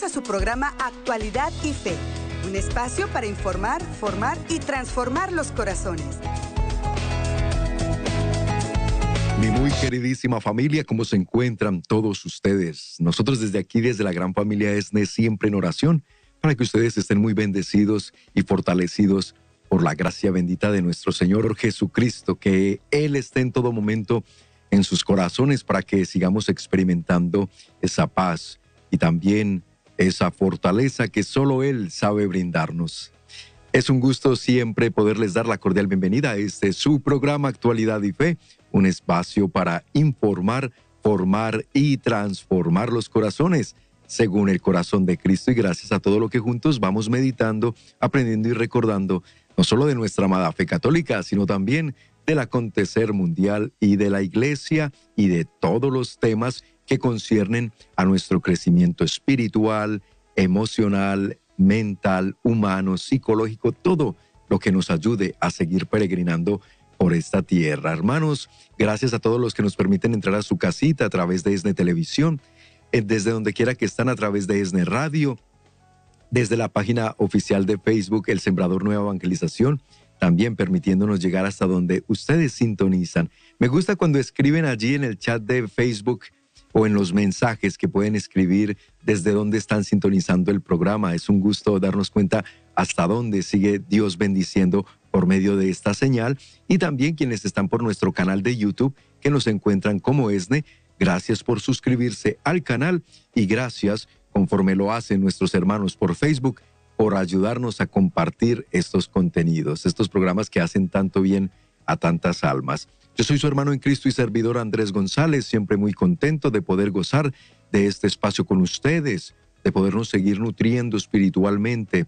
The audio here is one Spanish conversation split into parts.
A su programa Actualidad y Fe, un espacio para informar, formar y transformar los corazones. Mi muy queridísima familia, ¿cómo se encuentran todos ustedes? Nosotros desde aquí, desde la gran familia ESNE, siempre en oración, para que ustedes estén muy bendecidos y fortalecidos por la gracia bendita de nuestro Señor Jesucristo, que Él esté en todo momento en sus corazones para que sigamos experimentando esa paz y también esa fortaleza que solo Él sabe brindarnos. Es un gusto siempre poderles dar la cordial bienvenida a este su programa Actualidad y Fe, un espacio para informar, formar y transformar los corazones según el corazón de Cristo y gracias a todo lo que juntos vamos meditando, aprendiendo y recordando, no solo de nuestra amada fe católica, sino también del acontecer mundial y de la iglesia y de todos los temas que conciernen a nuestro crecimiento espiritual, emocional, mental, humano, psicológico, todo lo que nos ayude a seguir peregrinando por esta tierra. Hermanos, gracias a todos los que nos permiten entrar a su casita a través de ESNE Televisión, eh, desde donde quiera que están a través de ESNE Radio, desde la página oficial de Facebook, El Sembrador Nueva Evangelización, también permitiéndonos llegar hasta donde ustedes sintonizan. Me gusta cuando escriben allí en el chat de Facebook o en los mensajes que pueden escribir desde dónde están sintonizando el programa. Es un gusto darnos cuenta hasta dónde sigue Dios bendiciendo por medio de esta señal y también quienes están por nuestro canal de YouTube que nos encuentran como ESNE. Gracias por suscribirse al canal y gracias, conforme lo hacen nuestros hermanos por Facebook, por ayudarnos a compartir estos contenidos, estos programas que hacen tanto bien a tantas almas. Yo soy su hermano en Cristo y servidor Andrés González, siempre muy contento de poder gozar de este espacio con ustedes, de podernos seguir nutriendo espiritualmente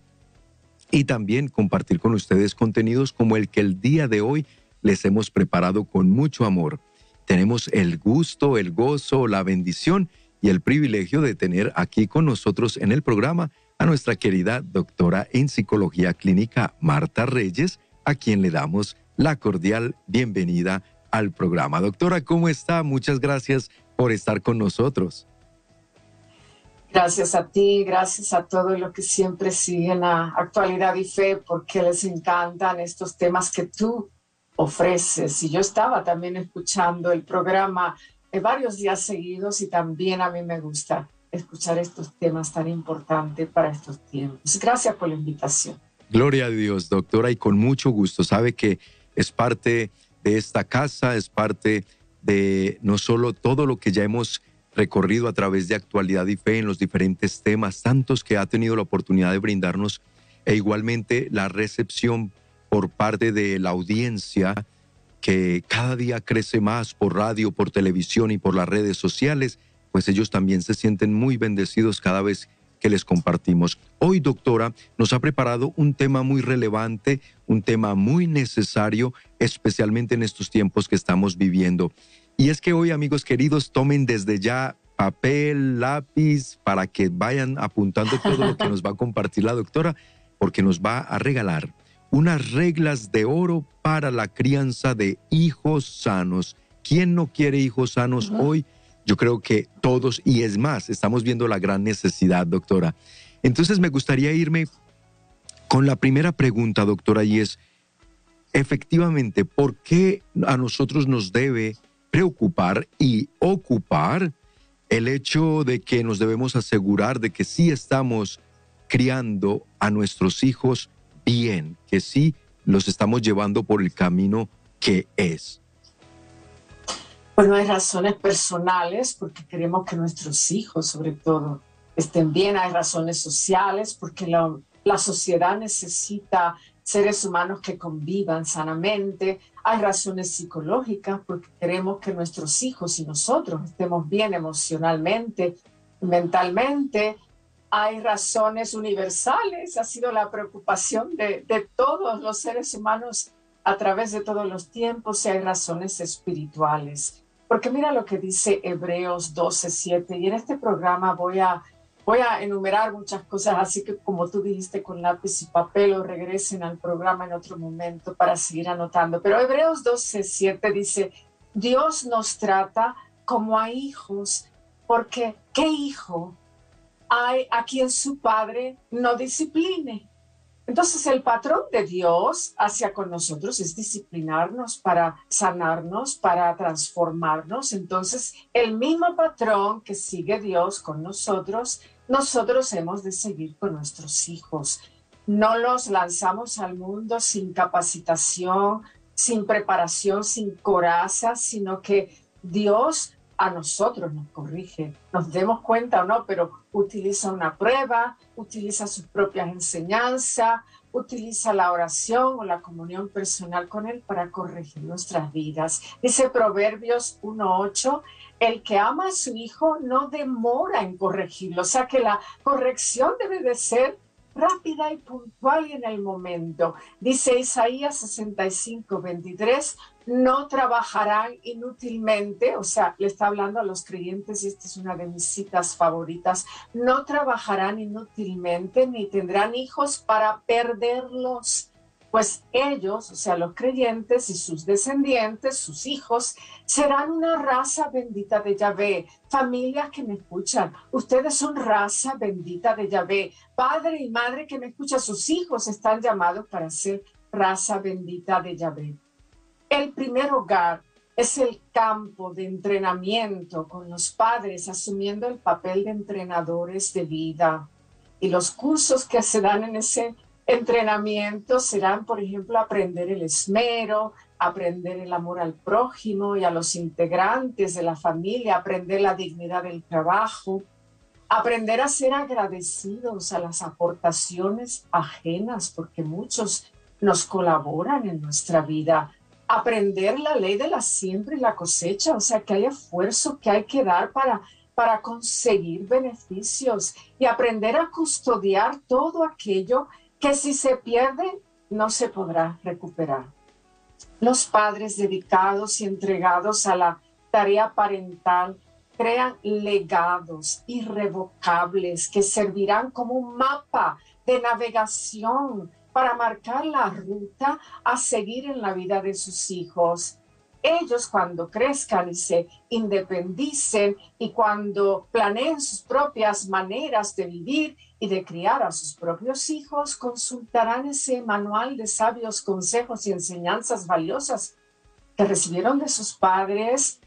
y también compartir con ustedes contenidos como el que el día de hoy les hemos preparado con mucho amor. Tenemos el gusto, el gozo, la bendición y el privilegio de tener aquí con nosotros en el programa a nuestra querida doctora en psicología clínica Marta Reyes, a quien le damos la cordial bienvenida al programa. Doctora, ¿cómo está? Muchas gracias por estar con nosotros. Gracias a ti, gracias a todos los que siempre siguen a Actualidad y Fe, porque les encantan estos temas que tú ofreces. Y yo estaba también escuchando el programa varios días seguidos y también a mí me gusta escuchar estos temas tan importantes para estos tiempos. Gracias por la invitación. Gloria a Dios, doctora, y con mucho gusto. Sabe que es parte de esta casa, es parte de no solo todo lo que ya hemos recorrido a través de actualidad y fe en los diferentes temas, tantos que ha tenido la oportunidad de brindarnos, e igualmente la recepción por parte de la audiencia que cada día crece más por radio, por televisión y por las redes sociales pues ellos también se sienten muy bendecidos cada vez que les compartimos. Hoy, doctora, nos ha preparado un tema muy relevante, un tema muy necesario, especialmente en estos tiempos que estamos viviendo. Y es que hoy, amigos queridos, tomen desde ya papel, lápiz, para que vayan apuntando todo lo que nos va a compartir la doctora, porque nos va a regalar unas reglas de oro para la crianza de hijos sanos. ¿Quién no quiere hijos sanos hoy? Yo creo que todos, y es más, estamos viendo la gran necesidad, doctora. Entonces me gustaría irme con la primera pregunta, doctora, y es, efectivamente, ¿por qué a nosotros nos debe preocupar y ocupar el hecho de que nos debemos asegurar de que sí estamos criando a nuestros hijos bien, que sí los estamos llevando por el camino que es? Bueno, hay razones personales porque queremos que nuestros hijos, sobre todo, estén bien. Hay razones sociales porque la, la sociedad necesita seres humanos que convivan sanamente. Hay razones psicológicas porque queremos que nuestros hijos y nosotros estemos bien emocionalmente, mentalmente. Hay razones universales, ha sido la preocupación de, todos los seres humanos a través de todos los tiempos y hay razones espirituales. Porque mira lo que dice Hebreos 12:7 y en este programa voy a, voy a enumerar muchas cosas, así que como tú dijiste con lápiz y papel o regresen al programa en otro momento para seguir anotando. Pero Hebreos 12:7 dice, Dios nos trata como a hijos, porque ¿qué hijo hay a quien su padre no discipline. Entonces el patrón de Dios hacia con nosotros es disciplinarnos para sanarnos, para transformarnos. Entonces el mismo patrón que sigue Dios con nosotros, nosotros hemos de seguir con nuestros hijos. No los lanzamos al mundo sin capacitación, sin preparación, sin coraza, sino que Dios a nosotros nos corrige, nos demos cuenta o no, pero utiliza una prueba, utiliza sus propias enseñanzas, utiliza la oración o la comunión personal con Él para corregir nuestras vidas. Dice Proverbios 1.8, el que ama a su hijo no demora en corregirlo, o sea que la corrección debe de ser rápida y puntual en el momento. Dice Isaías 65, 23, no trabajarán inútilmente, o sea, le está hablando a los creyentes y esta es una de mis citas favoritas, no trabajarán inútilmente ni tendrán hijos para perderlos pues ellos, o sea, los creyentes y sus descendientes, sus hijos, serán una raza bendita de Yahvé. Familias que me escuchan, ustedes son raza bendita de Yahvé. Padre y madre que me escuchan, sus hijos están llamados para ser raza bendita de Yahvé. El primer hogar es el campo de entrenamiento con los padres asumiendo el papel de entrenadores de vida. Y los cursos que se dan en ese entrenamientos serán, por ejemplo, aprender el esmero, aprender el amor al prójimo y a los integrantes de la familia, aprender la dignidad del trabajo, aprender a ser agradecidos a las aportaciones ajenas, porque muchos nos colaboran en nuestra vida, aprender la ley de la siembra y la cosecha, o sea que hay esfuerzo que hay que dar para para conseguir beneficios y aprender a custodiar todo aquello que si se pierde no se podrá recuperar. Los padres dedicados y entregados a la tarea parental crean legados irrevocables que servirán como un mapa de navegación para marcar la ruta a seguir en la vida de sus hijos. Ellos cuando crezcan y se independicen y cuando planeen sus propias maneras de vivir y de criar a sus propios hijos, consultarán ese manual de sabios consejos y enseñanzas valiosas que recibieron de sus padres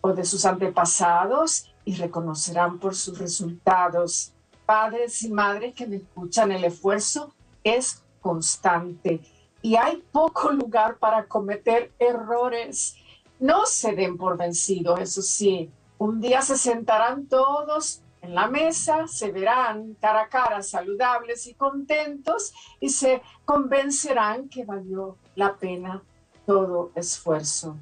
o de sus antepasados y reconocerán por sus resultados. Padres y madres que me escuchan, el esfuerzo es constante y hay poco lugar para cometer errores. No se den por vencidos, eso sí. Un día se sentarán todos en la mesa, se verán cara a cara saludables y contentos y se convencerán que valió la pena todo esfuerzo.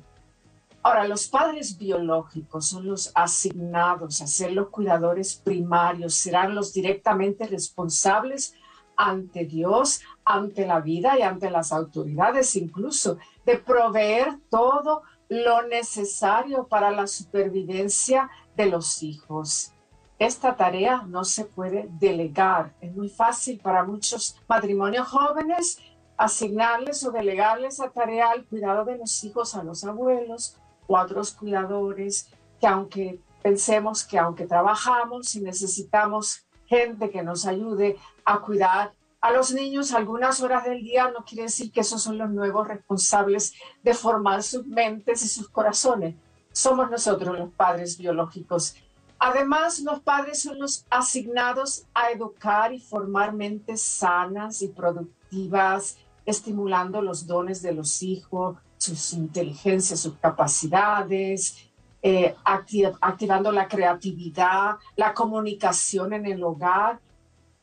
Ahora, los padres biológicos son los asignados a ser los cuidadores primarios, serán los directamente responsables ante Dios, ante la vida y ante las autoridades incluso, de proveer todo lo necesario para la supervivencia de los hijos esta tarea no se puede delegar. Es muy fácil para muchos matrimonios jóvenes asignarles o delegarles a tarea el cuidado de los hijos a los abuelos o a otros cuidadores que aunque pensemos que aunque trabajamos y necesitamos gente que nos ayude a cuidar a los niños algunas horas del día, no quiere decir que esos son los nuevos responsables de formar sus mentes y sus corazones. Somos nosotros los padres biológicos Además, los padres son los asignados a educar y formar mentes sanas y productivas, estimulando los dones de los hijos, sus inteligencias, sus capacidades, eh, activando la creatividad, la comunicación en el hogar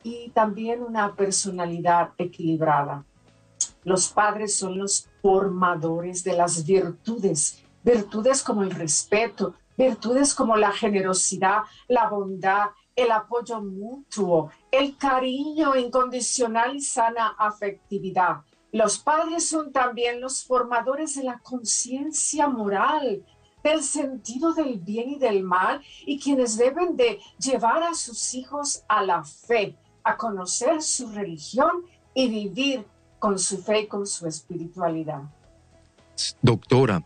y también una personalidad equilibrada. Los padres son los formadores de las virtudes, virtudes como el respeto, virtudes como la generosidad, la bondad, el apoyo mutuo, el cariño incondicional y sana afectividad. Los padres son también los formadores de la conciencia moral, del sentido del bien y del mal y quienes deben de llevar a sus hijos a la fe, a conocer su religión y vivir con su fe y con su espiritualidad. Doctora,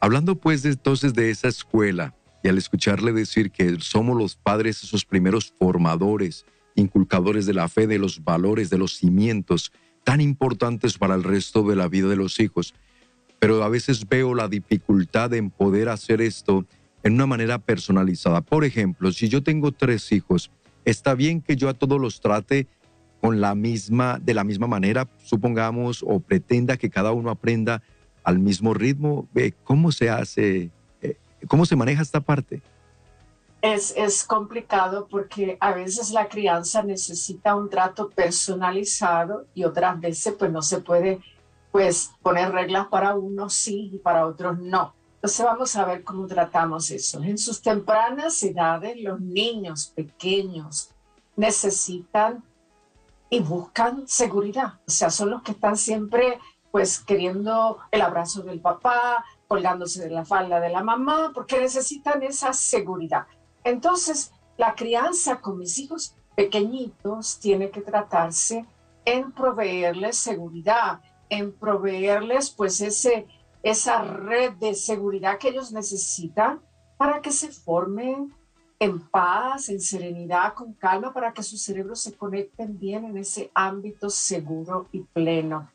hablando pues entonces de esa escuela, Y al escucharle decir que somos los padres, esos primeros formadores, inculcadores de la fe, de los valores, de los cimientos tan importantes para el resto de la vida de los hijos. Pero a veces veo la dificultad en poder hacer esto en una manera personalizada. Por ejemplo, si yo tengo tres hijos, está bien que yo a todos los trate con la misma, de la misma manera, supongamos, o pretenda que cada uno aprenda al mismo ritmo. ¿Cómo se hace? Eh, ¿Cómo se maneja esta parte? Es, es, complicado porque a veces la crianza necesita un trato personalizado y otras veces pues no se puede pues poner reglas para unos sí y para otros no. Entonces vamos a ver cómo tratamos eso. En sus tempranas edades los niños pequeños necesitan y buscan seguridad. O sea, son los que están siempre pues queriendo el abrazo del papá, colgándose de la falda de la mamá, porque necesitan esa seguridad. Entonces, la crianza con mis hijos pequeñitos tiene que tratarse en proveerles seguridad, en proveerles pues ese, esa red de seguridad que ellos necesitan para que se formen en paz, en serenidad, con calma, para que sus cerebros se conecten bien en ese ámbito seguro y pleno.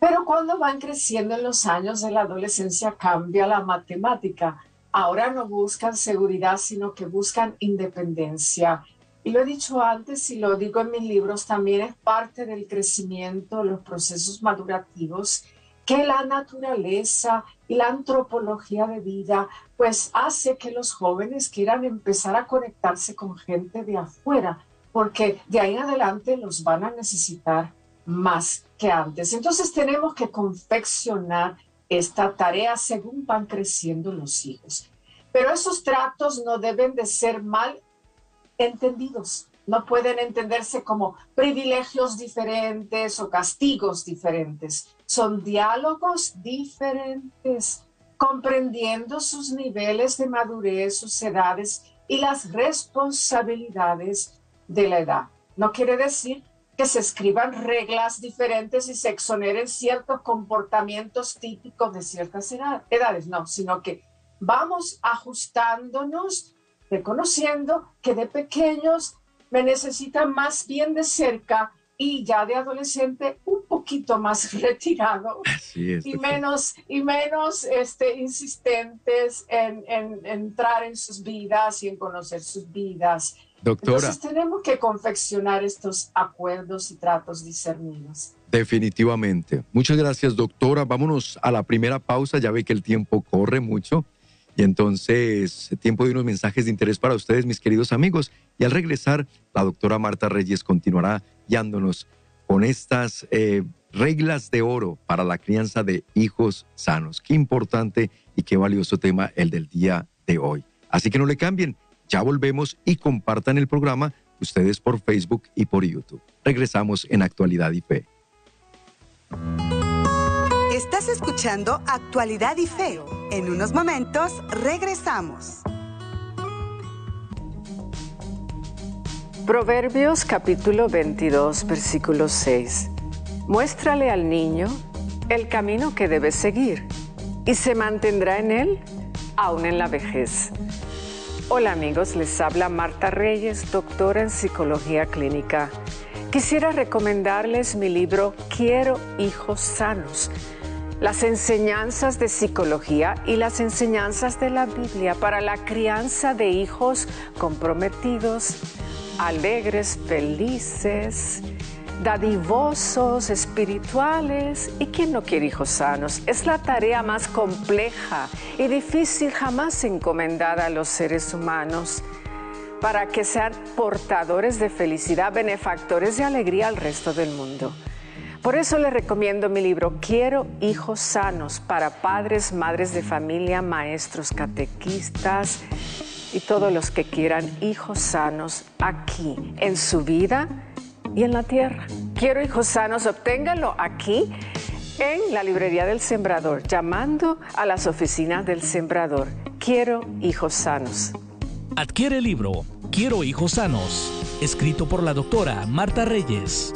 Pero cuando van creciendo en los años de la adolescencia cambia la matemática. Ahora no buscan seguridad, sino que buscan independencia. Y lo he dicho antes y lo digo en mis libros, también es parte del crecimiento, los procesos madurativos que la naturaleza y la antropología de vida pues hace que los jóvenes quieran empezar a conectarse con gente de afuera, porque de ahí en adelante los van a necesitar más que antes. Entonces tenemos que confeccionar esta tarea según van creciendo los hijos. Pero esos tratos no deben de ser mal entendidos no pueden entenderse como privilegios diferentes o castigos diferentes. Son diálogos diferentes, comprendiendo sus niveles de madurez, sus edades y las responsabilidades de la edad. No quiere decir que se escriban reglas diferentes y se exoneren ciertos comportamientos típicos de ciertas edades, no, sino que vamos ajustándonos, reconociendo que de pequeños me necesitan más bien de cerca y ya de adolescente un poquito más retirado y menos y menos este, insistentes en, en, entrar en sus vidas y en conocer sus vidas. Doctora. Entonces tenemos que confeccionar estos acuerdos y tratos discernidos. Definitivamente. Muchas gracias, doctora. Vámonos a la primera pausa. Ya ve que el tiempo corre mucho. Y entonces, tiempo de unos mensajes de interés para ustedes, mis queridos amigos. Y al regresar, la doctora Marta Reyes continuará guiándonos con estas eh, reglas de oro para la crianza de hijos sanos. Qué importante y qué valioso tema el del día de hoy. Así que no le cambien, ya volvemos y compartan el programa ustedes por Facebook y por YouTube. Regresamos en Actualidad y Fe. Estás escuchando Actualidad y Fe. En unos momentos regresamos. Proverbios capítulo 22, versículo 6. Muéstrale al niño el camino que debe seguir y se mantendrá en él aún en la vejez. Hola amigos, les habla Marta Reyes, doctora en psicología clínica. Quisiera recomendarles mi libro Quiero hijos sanos las enseñanzas de psicología y las enseñanzas de la Biblia para la crianza de hijos comprometidos, alegres, felices, dadivosos, espirituales. ¿Y quién no quiere hijos sanos? Es la tarea más compleja y difícil jamás encomendada a los seres humanos para que sean portadores de felicidad, benefactores de alegría al resto del mundo. Por eso les recomiendo mi libro Quiero hijos sanos para padres, madres de familia, maestros, catequistas y todos los que quieran hijos sanos aquí, en su vida y en la tierra. Quiero hijos sanos, obténganlo aquí en la librería del Sembrador, llamando a las oficinas del Sembrador. Quiero hijos sanos. Adquiere el libro Quiero hijos sanos, escrito por la doctora Marta Reyes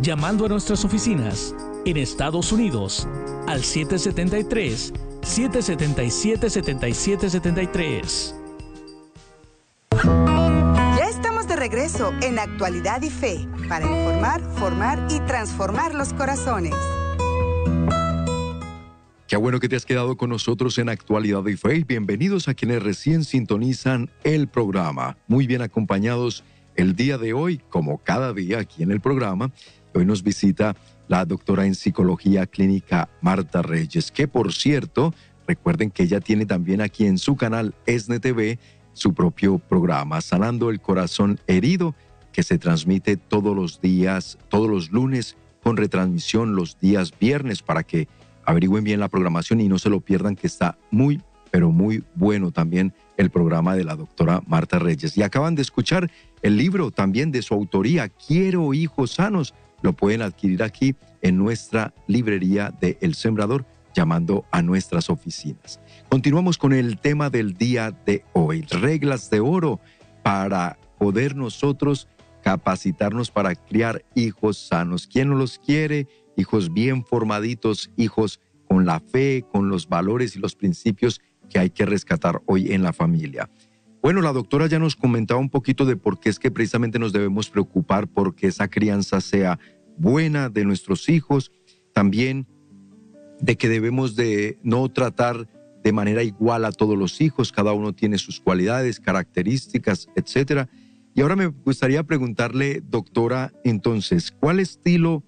llamando a nuestras oficinas en Estados Unidos al 773 777 7773 Ya estamos de regreso en Actualidad y Fe para informar, formar y transformar los corazones. Qué bueno que te has quedado con nosotros en Actualidad y Fe. Bienvenidos a quienes recién sintonizan el programa. Muy bien acompañados el día de hoy, como cada día aquí en el programa. Hoy nos visita la doctora en psicología clínica Marta Reyes, que por cierto, recuerden que ella tiene también aquí en su canal ESNE TV su propio programa, Sanando el Corazón Herido, que se transmite todos los días, todos los lunes, con retransmisión los días viernes para que averigüen bien la programación y no se lo pierdan, que está muy, pero muy bueno también el programa de la doctora Marta Reyes. Y acaban de escuchar el libro también de su autoría, Quiero hijos sanos. Lo pueden adquirir aquí en nuestra librería de El Sembrador, llamando a nuestras oficinas. Continuamos con el tema del día de hoy, reglas de oro para poder nosotros capacitarnos para criar hijos sanos. ¿Quién no los quiere? hijos bien formaditos, hijos con la fe, con los valores y los principios que hay que rescatar hoy en la familia. Bueno, la doctora ya nos comentaba un poquito de por qué es que precisamente nos debemos preocupar por que esa crianza sea buena de nuestros hijos, también de que debemos de no tratar de manera igual a todos los hijos, cada uno tiene sus cualidades, características, etcétera. Y ahora me gustaría preguntarle, doctora, entonces, ¿cuál estilo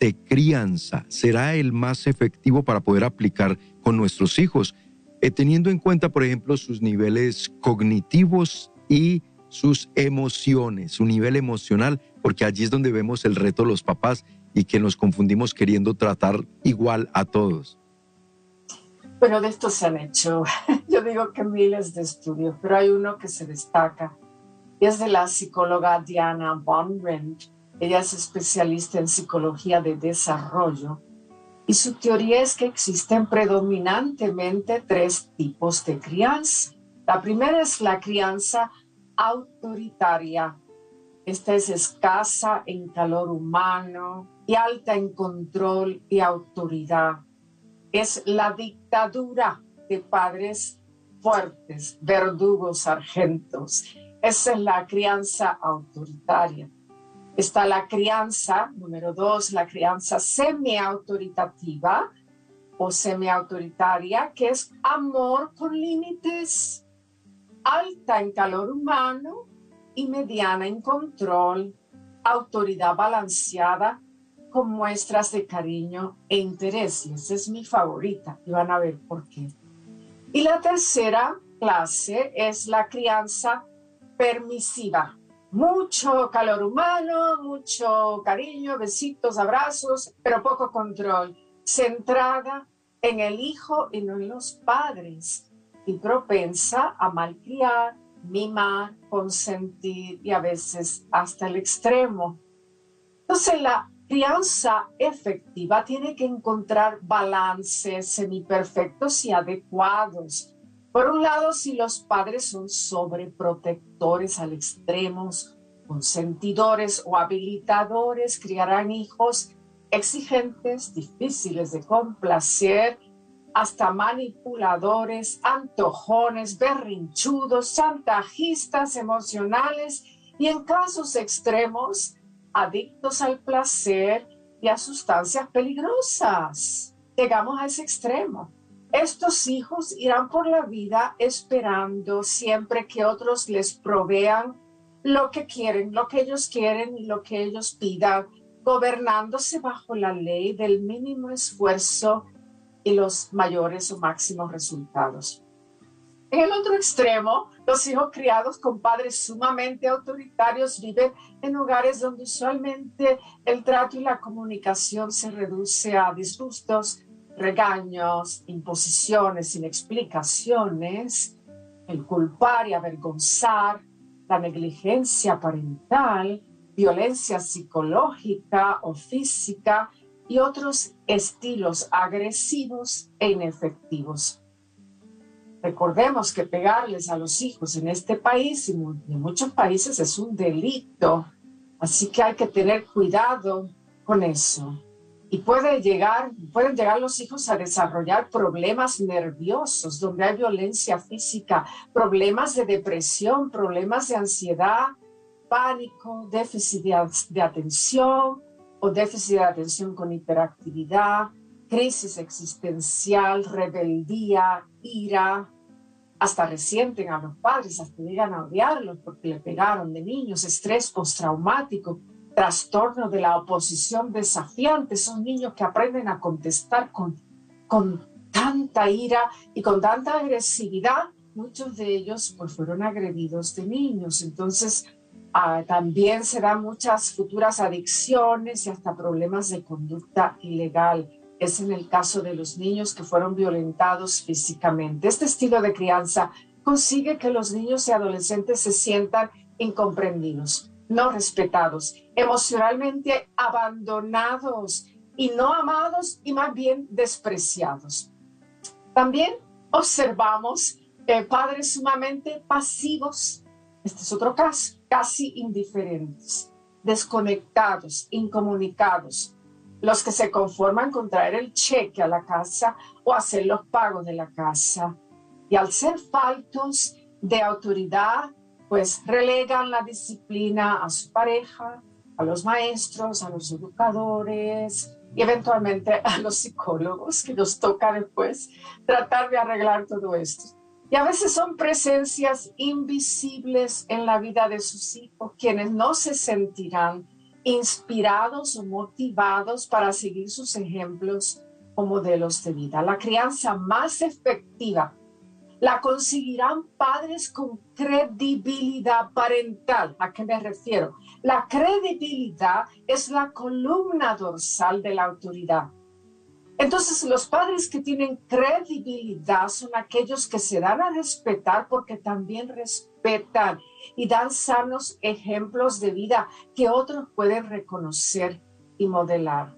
de crianza será el más efectivo para poder aplicar con nuestros hijos, eh, teniendo en cuenta, por ejemplo, sus niveles cognitivos y sus emociones, su nivel emocional, porque allí es donde vemos el reto de los papás y que nos confundimos queriendo tratar igual a todos. Bueno, de esto se han hecho, yo digo que miles de estudios, pero hay uno que se destaca y es de la psicóloga Diana Von ella es especialista en psicología de desarrollo y su teoría es que existen predominantemente tres tipos de crianza. La primera es la crianza autoritaria. Esta es escasa en calor humano y alta en control y autoridad. Es la dictadura de padres fuertes, verdugos, sargentos. Esa es la crianza autoritaria. Está la crianza, número dos, la crianza semi-autoritativa o semi-autoritaria, que es amor con límites, alta en calor humano y mediana en control, autoridad balanceada con muestras de cariño e interés. esa es mi favorita y van a ver por qué. Y la tercera clase es la crianza permisiva mucho calor humano, mucho cariño, besitos, abrazos, pero poco control, centrada en el hijo y no en los padres, y propensa a malcriar, mimar, consentir y a veces hasta el extremo. Entonces la crianza efectiva tiene que encontrar balances semiperfectos y adecuados. Por un lado, si los padres son sobreprotectores al extremo, consentidores o habilitadores, criarán hijos exigentes, difíciles de complacer, hasta manipuladores, antojones, berrinchudos, chantajistas emocionales y en casos extremos, adictos al placer y a sustancias peligrosas. Llegamos a ese extremo. Estos hijos irán por la vida esperando siempre que otros les provean lo que quieren, lo que ellos quieren y lo que ellos pidan, gobernándose bajo la ley del mínimo esfuerzo y los mayores o máximos resultados. En el otro extremo, los hijos criados con padres sumamente autoritarios viven en hogares donde usualmente el trato y la comunicación se reduce a disgustos, regaños, imposiciones sin explicaciones, el culpar y avergonzar, la negligencia parental, violencia psicológica o física y otros estilos agresivos e inefectivos. Recordemos que pegarles a los hijos en este país y en muchos países es un delito, así que hay que tener cuidado con eso. y puede llegar, pueden llegar los hijos a desarrollar problemas nerviosos, donde hay violencia física, problemas de depresión, problemas de ansiedad, pánico, déficit de, atención o déficit de atención con hiperactividad, crisis existencial, rebeldía, ira, hasta resienten a los padres, hasta llegan a odiarlos porque le pegaron de niños, estrés postraumático, trastorno de la oposición desafiante, son niños que aprenden a contestar con, con tanta ira y con tanta agresividad. Muchos de ellos pues, fueron agredidos de niños, entonces ah, también se dan muchas futuras adicciones y hasta problemas de conducta ilegal. Es en el caso de los niños que fueron violentados físicamente. Este estilo de crianza consigue que los niños y adolescentes se sientan incomprendidos, no respetados, emocionalmente abandonados y no amados y más bien despreciados. También observamos eh, padres sumamente pasivos, este es otro caso, casi indiferentes, desconectados, incomunicados, los que se conforman con traer el cheque a la casa o hacer los pagos de la casa. Y al ser faltos de autoridad, pues relegan la disciplina a su pareja, a los maestros, a los educadores y eventualmente a los psicólogos que nos toca después tratar de arreglar todo esto. Y a veces son presencias invisibles en la vida de sus hijos, quienes no se sentirán inspirados o motivados para seguir sus ejemplos o modelos de vida. La crianza más efectiva la conseguirán padres con credibilidad parental. ¿A qué me refiero? La credibilidad es la columna dorsal de la autoridad. Entonces, los padres que tienen credibilidad son aquellos que se dan a respetar porque también respetan y dan sanos ejemplos de vida que otros pueden reconocer y modelar.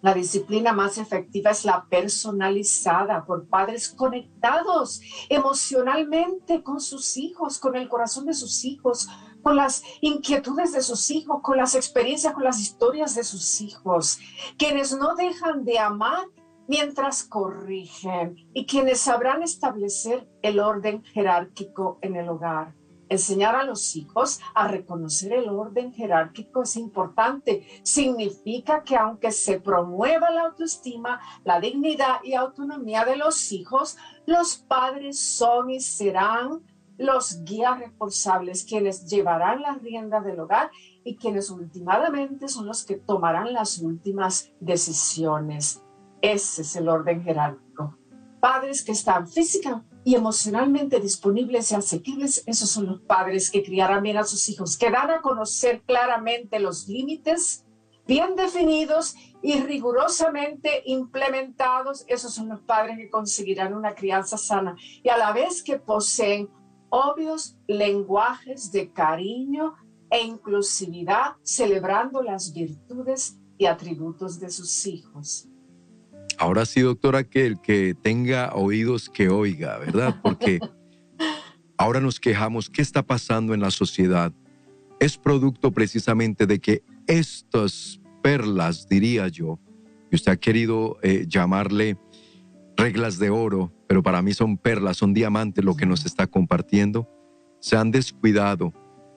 La disciplina más efectiva es la personalizada por padres conectados emocionalmente con sus hijos, con el corazón de sus hijos, con las inquietudes de sus hijos, con las experiencias, con las historias de sus hijos, quienes no dejan de amar mientras corrigen y quienes sabrán establecer el orden jerárquico en el hogar. Enseñar a los hijos a reconocer el orden jerárquico es importante. Significa que aunque se promueva la autoestima, la dignidad y autonomía de los hijos, los padres son y serán los guías responsables, quienes llevarán las riendas del hogar y quienes últimamente son los que tomarán las últimas decisiones. Ese es el orden jerárquico. Padres que están física, y emocionalmente disponibles y asequibles, esos son los padres que criarán bien a sus hijos, que dan a conocer claramente los límites bien definidos y rigurosamente implementados, esos son los padres que conseguirán una crianza sana y a la vez que poseen obvios lenguajes de cariño e inclusividad, celebrando las virtudes y atributos de sus hijos. Ahora sí, doctora, que el que tenga oídos que oiga, ¿verdad? Porque ahora nos quejamos, ¿qué está pasando en la sociedad? Es producto precisamente de que estas perlas, diría yo, y usted ha querido eh, llamarle reglas de oro, pero para mí son perlas, son diamantes lo que nos está compartiendo, se han descuidado,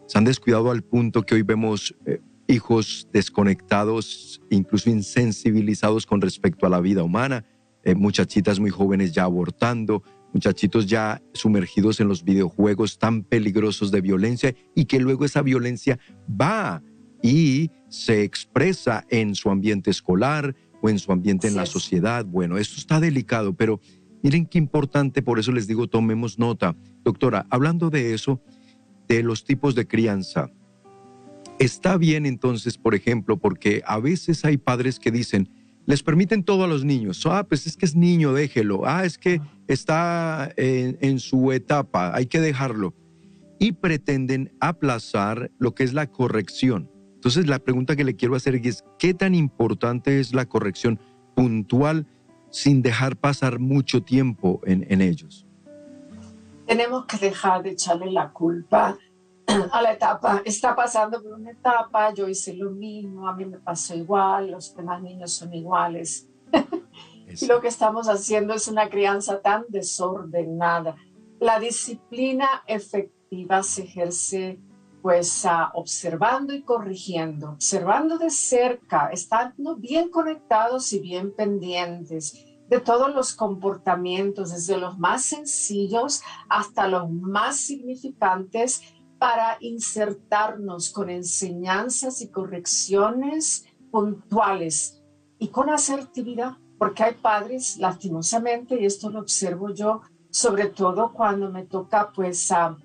se han descuidado al punto que hoy vemos eh, hijos desconectados, incluso insensibilizados con respecto a la vida humana, eh, muchachitas muy jóvenes ya abortando, muchachitos ya sumergidos en los videojuegos tan peligrosos de violencia y que luego esa violencia va y se expresa en su ambiente escolar o en su ambiente en la sociedad. Bueno, esto está delicado, pero miren qué importante, por eso les digo, tomemos nota. Doctora, hablando de eso, de los tipos de crianza, Está bien entonces, por ejemplo, porque a veces hay padres que dicen, les permiten todo a los niños. Ah, pues es que es niño, déjelo. Ah, es que está en, su etapa, hay que dejarlo. Y pretenden aplazar lo que es la corrección. Entonces, la pregunta que le quiero hacer es, ¿qué tan importante es la corrección puntual sin dejar pasar mucho tiempo en, ellos? Tenemos que dejar de echarle la culpa a la etapa, está pasando por una etapa, yo hice lo mismo, a mí me pasó igual, los demás niños son iguales. y lo que estamos haciendo es una crianza tan desordenada. La disciplina efectiva se ejerce pues observando y corrigiendo, observando de cerca, estando bien conectados y bien pendientes de todos los comportamientos, desde los más sencillos hasta los más significantes, para insertarnos con enseñanzas y correcciones puntuales y con asertividad, porque hay padres, lastimosamente, y esto lo observo yo, sobre todo cuando me toca pues a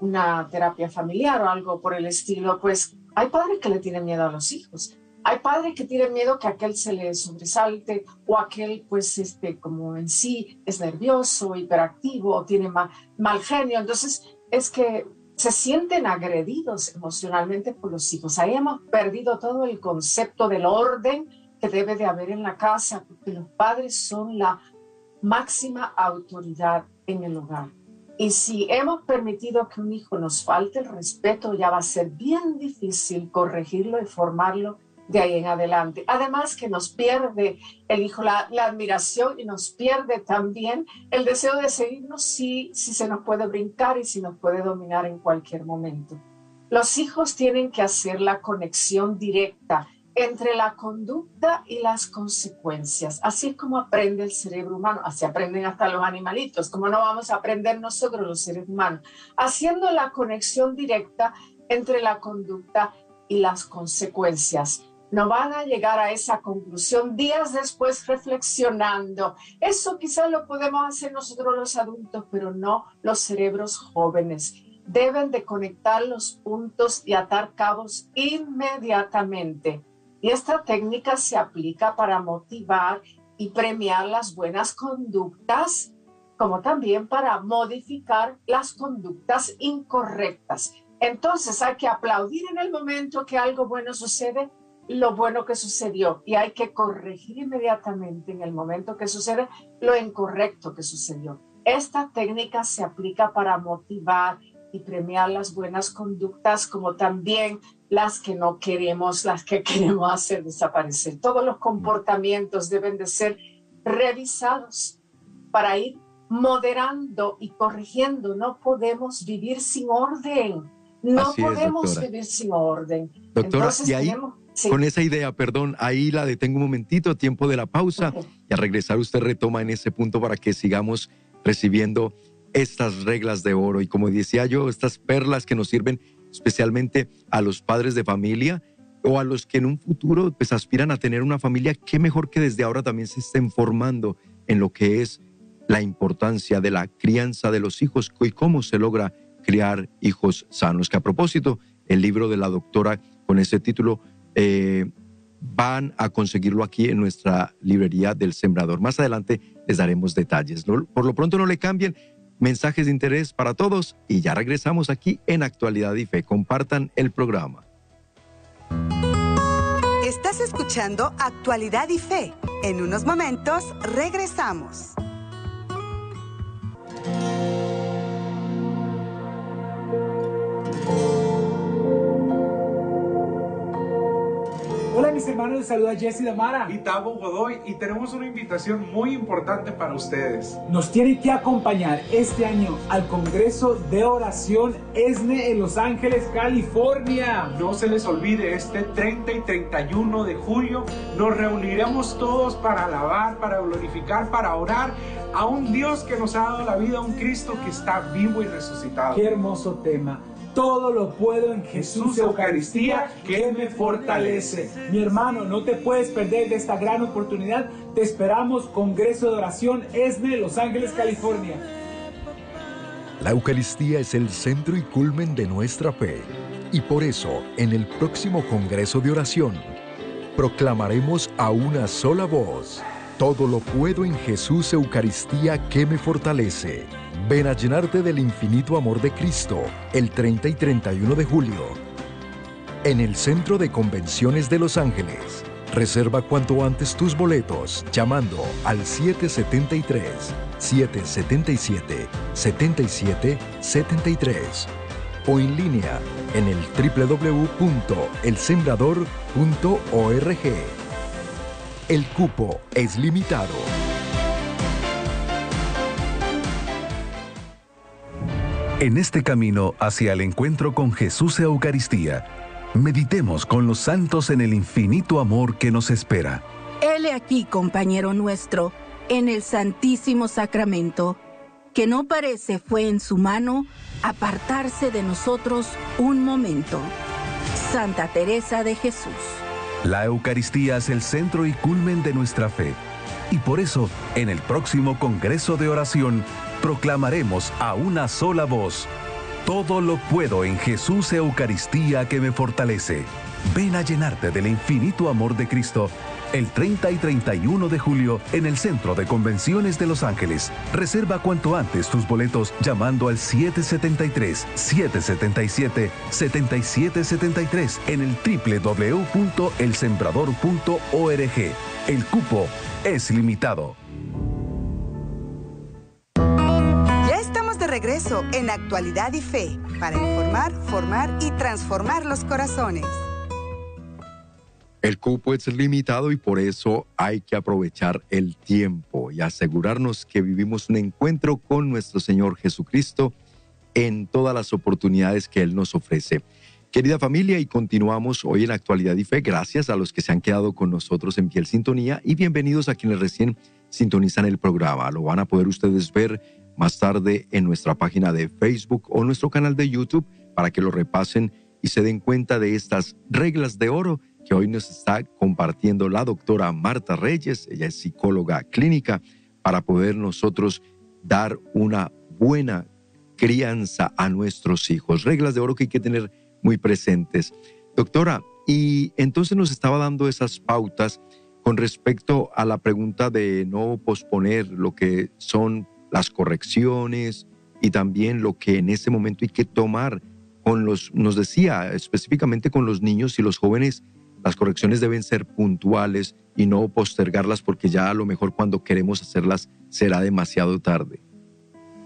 una terapia familiar o algo por el estilo, pues hay padres que le tienen miedo a los hijos. Hay padres que tienen miedo que aquel se le sobresalte o aquel, pues, este, como en sí es nervioso, hiperactivo o tiene mal, mal genio. Entonces, es que se sienten agredidos emocionalmente por los hijos. Ahí hemos perdido todo el concepto del orden que debe de haber en la casa, porque los padres son la máxima autoridad en el hogar. Y si hemos permitido que un hijo nos falte el respeto, ya va a ser bien difícil corregirlo y formarlo de ahí en adelante. Además que nos pierde el hijo la, admiración y nos pierde también el deseo de seguirnos si, si se nos puede brincar y si nos puede dominar en cualquier momento. Los hijos tienen que hacer la conexión directa entre la conducta y las consecuencias. Así es como aprende el cerebro humano, así aprenden hasta los animalitos, como no vamos a aprender nosotros los seres humanos, haciendo la conexión directa entre la conducta y las consecuencias. No van a llegar a esa conclusión días después reflexionando. Eso quizás lo podemos hacer nosotros los adultos, pero no los cerebros jóvenes. Deben de conectar los puntos y atar cabos inmediatamente y esta técnica se aplica para motivar y premiar las buenas conductas, como también para modificar las conductas incorrectas. Entonces hay que aplaudir en el momento que algo bueno sucede, lo bueno que sucedió, y hay que corregir inmediatamente en el momento que sucede lo incorrecto que sucedió. Esta técnica se aplica para motivar y premiar las buenas conductas, como también las que no queremos, las que queremos hacer desaparecer. Todos los comportamientos deben de ser revisados para ir moderando y corrigiendo. No podemos vivir sin orden. No podemos vivir sin orden. Doctora, y ahí, con esa idea, perdón, ahí la detengo un momentito, tiempo de la pausa, y a regresar usted retoma en ese punto para que sigamos recibiendo estas reglas de oro. Y como decía yo, estas perlas que nos sirven especialmente a los padres de familia o a los que en un futuro pues aspiran a tener una familia, qué mejor que desde ahora también se estén formando en lo que es la importancia de la crianza de los hijos y cómo se logra criar hijos sanos. Que a propósito, el libro de la doctora con ese título eh, van a conseguirlo aquí en nuestra librería del Sembrador. Más adelante les daremos detalles. Por lo pronto no le cambien, mensajes de interés para todos y ya regresamos aquí en Actualidad y Fe. Compartan el programa. Estás escuchando Actualidad y Fe. En unos momentos regresamos. Hola mis hermanos, les saluda Jesse Damara y Tabo Godoy y tenemos una invitación muy importante para ustedes. Nos tienen que acompañar este año al Congreso de Oración ESNE en Los Ángeles, California. No se les olvide, este 30 y 31 de julio nos reuniremos todos para alabar, para glorificar, para orar a un Dios que nos ha dado la vida, a un Cristo que está vivo y resucitado. Qué hermoso tema todo lo puedo en Jesús Eucaristía que me fortalece. Mi hermano, no te puedes perder de esta gran oportunidad. Te esperamos, Congreso de Oración ESNE, Los Ángeles, California. La Eucaristía es el centro y culmen de nuestra fe. Y por eso, en el próximo Congreso de Oración, proclamaremos a una sola voz. Todo lo puedo en Jesús Eucaristía que me fortalece. Ven a llenarte del infinito amor de Cristo el 30 y 31 de julio en el Centro de Convenciones de Los Ángeles. Reserva cuanto antes tus boletos llamando al 773 777 7773 o en línea en el www.elsembrador.org. El cupo es limitado. En este camino hacia el encuentro con Jesús Eucaristía, meditemos con los santos en el infinito amor que nos espera. Hele aquí, compañero nuestro, en el Santísimo Sacramento, que no parece fue en su mano apartarse de nosotros un momento. Santa Teresa de Jesús. La Eucaristía es el centro y culmen de nuestra fe. Y por eso, en el próximo Congreso de Oración, proclamaremos a una sola voz, todo lo puedo en Jesús Eucaristía que me fortalece. Ven a llenarte del infinito amor de Cristo el 30 y 31 de julio en el Centro de Convenciones de Los Ángeles. Reserva cuanto antes tus boletos llamando al 773-777-7773 en el www.elsembrador.org. El cupo es limitado. Regreso en Actualidad y Fe para informar, formar y transformar los corazones. El cupo es limitado y por eso hay que aprovechar el tiempo y asegurarnos que vivimos un encuentro con nuestro Señor Jesucristo en todas las oportunidades que Él nos ofrece. Querida familia, y continuamos hoy en Actualidad y Fe. Gracias a los que se han quedado con nosotros en Piel Sintonía y bienvenidos a quienes recién sintonizan el programa. Lo van a poder ustedes ver más tarde en nuestra página de Facebook o nuestro canal de YouTube para que lo repasen y se den cuenta de estas reglas de oro que hoy nos está compartiendo la doctora Marta Reyes. Ella es psicóloga clínica para poder nosotros dar una buena crianza a nuestros hijos. Reglas de oro que hay que tener muy presentes. Doctora, y entonces nos estaba dando esas pautas con respecto a la pregunta de no posponer lo que son las correcciones y también lo que en ese momento hay que tomar con los, nos decía específicamente con los niños y los jóvenes las correcciones deben ser puntuales y no postergarlas porque ya a lo mejor cuando queremos hacerlas será demasiado tarde.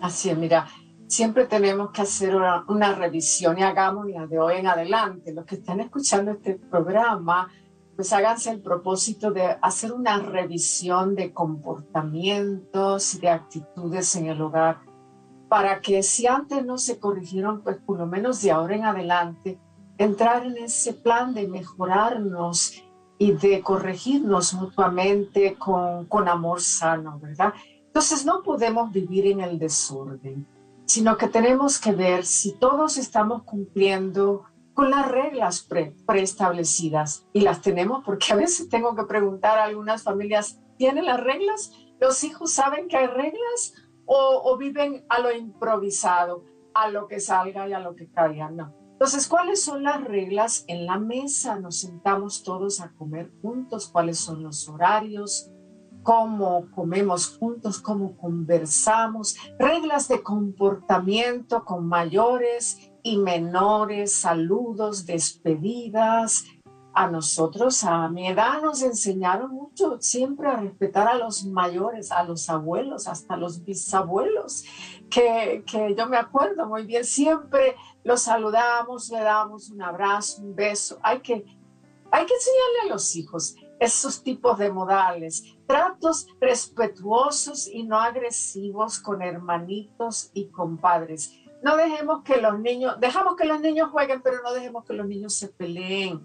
Así es, mira, siempre tenemos que hacer una, revisión y hagámosla de hoy en adelante. Los que están escuchando este programa, pues háganse el propósito de hacer una revisión de comportamientos y de actitudes en el hogar para que si antes no se corrigieron, pues por lo menos de ahora en adelante entrar en ese plan de mejorarnos y de corregirnos mutuamente con, con amor sano, ¿verdad? Entonces no podemos vivir en el desorden, sino que tenemos que ver si todos estamos cumpliendo con las reglas pre, preestablecidas. Y las tenemos porque a veces tengo que preguntar a algunas familias, ¿tienen las reglas? ¿Los hijos saben que hay reglas? ¿O, o viven a lo improvisado, a lo que salga y a lo que caiga? No entonces, ¿cuáles son las reglas en la mesa? Nos sentamos todos a comer juntos, cuáles son los horarios, cómo comemos juntos, cómo conversamos, reglas de comportamiento con mayores y menores, saludos, despedidas, a nosotros, a mi edad, nos enseñaron mucho siempre a respetar a los mayores, a los abuelos, hasta los bisabuelos, que, que yo me acuerdo muy bien, siempre los saludamos, le damos un abrazo, un beso. Hay que, hay que enseñarle a los hijos esos tipos de modales, tratos respetuosos y no agresivos con hermanitos y compadres. No dejemos que los niños, dejamos que los niños jueguen, pero no dejemos que los niños se peleen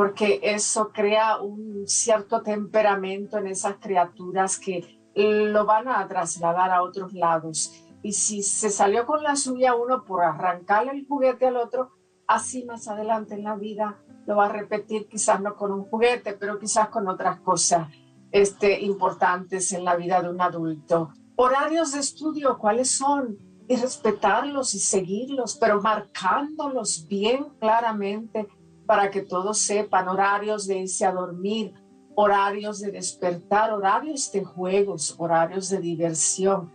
porque eso crea un cierto temperamento en esas criaturas que lo van a trasladar a otros lados. Y si se salió con la suya uno por arrancarle el juguete al otro, así más adelante en la vida lo va a repetir, quizás no con un juguete, pero quizás con otras cosas este, importantes en la vida de un adulto. Horarios de estudio, ¿cuáles son? Y respetarlos y seguirlos, pero marcándolos bien claramente para que todos sepan horarios de irse a dormir, horarios de despertar, horarios de juegos, horarios de diversión,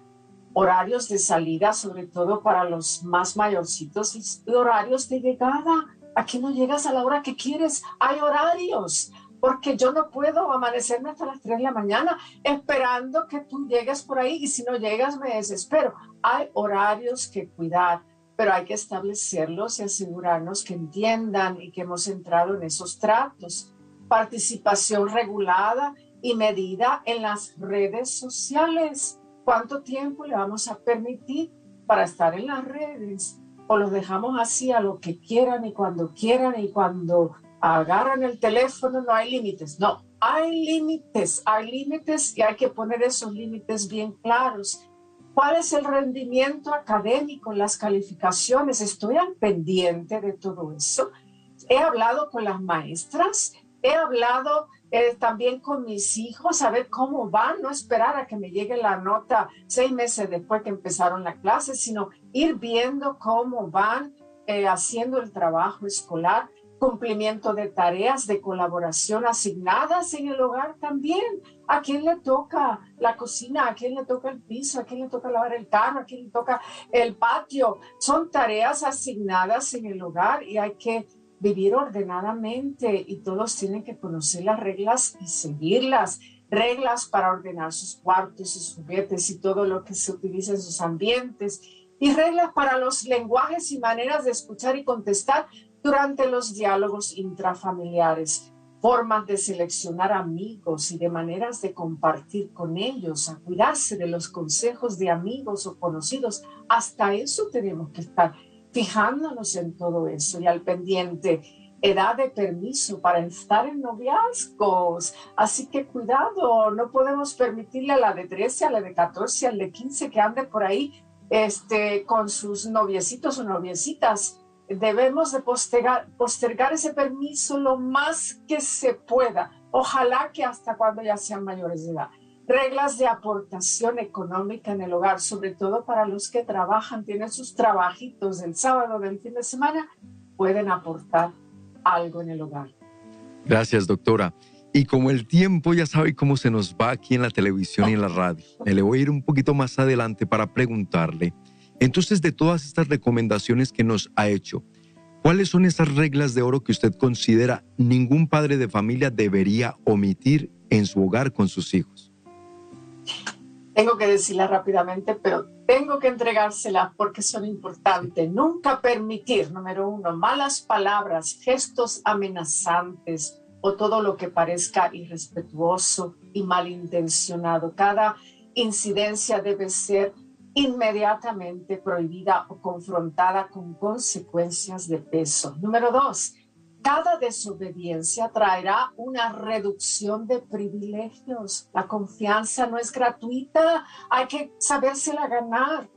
horarios de salida, sobre todo para los más mayorcitos, y horarios de llegada. Aquí no llegas a la hora que quieres, hay horarios, porque yo no puedo amanecerme hasta las 3 de la mañana esperando que tú llegues por ahí y si no llegas me desespero. Hay horarios que cuidar pero hay que establecerlos y asegurarnos que entiendan y que hemos entrado en esos tratos. Participación regulada y medida en las redes sociales. ¿Cuánto tiempo le vamos a permitir para estar en las redes? ¿O los dejamos así a lo que quieran y cuando quieran y cuando agarran el teléfono no hay límites? No, hay límites, hay límites y hay que poner esos límites bien claros ¿Cuál es el rendimiento académico, las calificaciones? Estoy al pendiente de todo eso. He hablado con las maestras, he hablado eh, también con mis hijos a ver cómo van, no esperar a que me llegue la nota seis meses después que empezaron la clase, sino ir viendo cómo van eh, haciendo el trabajo escolar cumplimiento de tareas de colaboración asignadas en el hogar también. ¿A quién le toca la cocina? ¿A quién le toca el piso? ¿A quién le toca lavar el carro? ¿A quién le toca el patio? Son tareas asignadas en el hogar y hay que vivir ordenadamente y todos tienen que conocer las reglas y seguirlas. Reglas para ordenar sus cuartos, sus juguetes y todo lo que se utiliza en sus ambientes y reglas para los lenguajes y maneras de escuchar y contestar durante los diálogos intrafamiliares, formas de seleccionar amigos y de maneras de compartir con ellos, a cuidarse de los consejos de amigos o conocidos. Hasta eso tenemos que estar fijándonos en todo eso y al pendiente edad de permiso para estar en noviazgos. Así que cuidado, no podemos permitirle a la de 13, a la de 14, al de 15 que ande por ahí este, con sus noviecitos o noviecitas debemos de postergar, postergar ese permiso lo más que se pueda. Ojalá que hasta cuando ya sean mayores de edad. Reglas de aportación económica en el hogar, sobre todo para los que trabajan, tienen sus trabajitos del sábado, del fin de semana, pueden aportar algo en el hogar. Gracias, doctora. Y como el tiempo ya sabe cómo se nos va aquí en la televisión y en la radio, me le voy a ir un poquito más adelante para preguntarle entonces, de todas estas recomendaciones que nos ha hecho, ¿cuáles son esas reglas de oro que usted considera ningún padre de familia debería omitir en su hogar con sus hijos? Tengo que decirlas rápidamente, pero tengo que entregárselas porque son importantes. Nunca permitir, número uno, malas palabras, gestos amenazantes o todo lo que parezca irrespetuoso y malintencionado. Cada incidencia debe ser inmediatamente prohibida o confrontada con consecuencias de peso. Número dos, cada desobediencia traerá una reducción de privilegios. La confianza no es gratuita, hay que sabérsela ganar.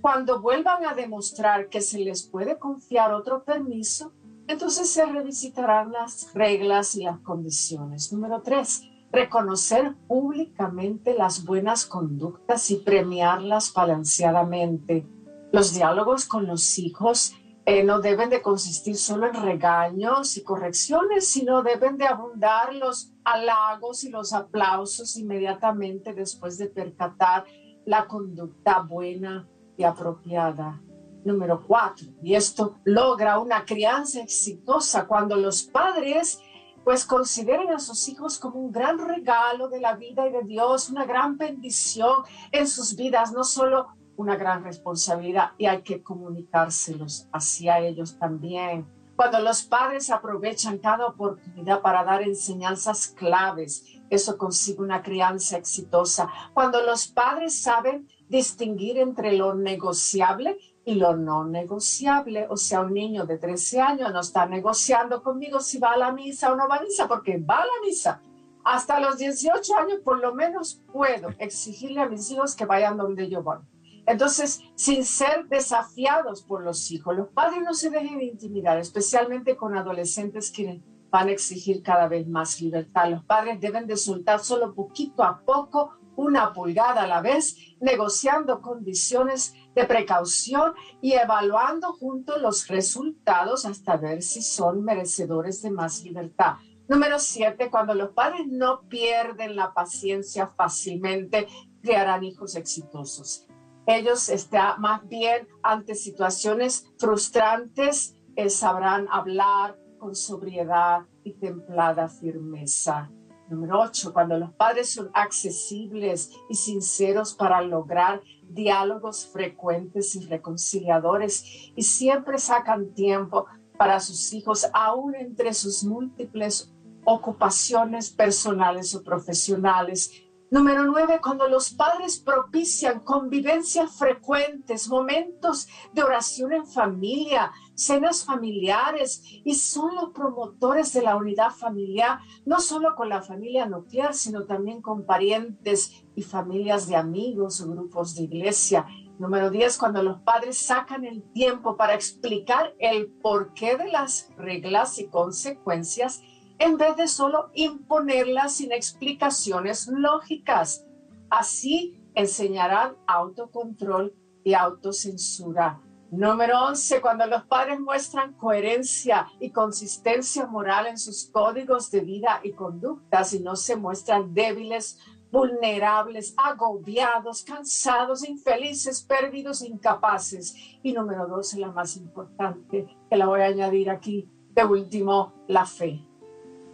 Cuando vuelvan a demostrar que se les puede confiar otro permiso, entonces se revisitarán las reglas y las condiciones. Número tres, reconocer públicamente las buenas conductas y premiarlas balanceadamente. Los diálogos con los hijos eh, no deben de consistir solo en regaños y correcciones, sino deben de abundar los halagos y los aplausos inmediatamente después de percatar la conducta buena y apropiada. Número cuatro, y esto logra una crianza exitosa cuando los padres pues consideren a sus hijos como un gran regalo de la vida y de Dios, una gran bendición en sus vidas, no solo una gran responsabilidad y hay que comunicárselos hacia ellos también. Cuando los padres aprovechan cada oportunidad para dar enseñanzas claves, eso consigue una crianza exitosa. Cuando los padres saben distinguir entre lo negociable y lo no negociable. O sea, un niño de 13 años no está negociando conmigo si va a la misa o no va a misa, porque va a la misa. Hasta los 18 años, por lo menos, puedo exigirle a mis hijos que vayan donde yo voy. Entonces, sin ser desafiados por los hijos, los padres no se dejen intimidar, especialmente con adolescentes que van a exigir cada vez más libertad. Los padres deben de soltar solo poquito a poco una pulgada a la vez, negociando condiciones de precaución y evaluando juntos los resultados hasta ver si son merecedores de más libertad. Número siete, cuando los padres no pierden la paciencia fácilmente, crearán hijos exitosos. Ellos están más bien ante situaciones frustrantes, eh, sabrán hablar con sobriedad y templada firmeza Número ocho, cuando los padres son accesibles y sinceros para lograr diálogos frecuentes y reconciliadores y siempre sacan tiempo para sus hijos, aún entre sus múltiples ocupaciones personales o profesionales. Número nueve, cuando los padres propician convivencias frecuentes, momentos de oración en familia, cenas familiares y son los promotores de la unidad familiar, no solo con la familia nuclear, sino también con parientes y familias de amigos o grupos de iglesia. Número diez, cuando los padres sacan el tiempo para explicar el porqué de las reglas y consecuencias en vez de solo imponerlas sin explicaciones lógicas. Así enseñarán autocontrol y autocensura. Número 11, cuando los padres muestran coherencia y consistencia moral en sus códigos de vida y conductas y no se muestran débiles, vulnerables, agobiados, cansados, infelices, perdidos, incapaces. Y número 12, la más importante, que la voy a añadir aquí, de último, la fe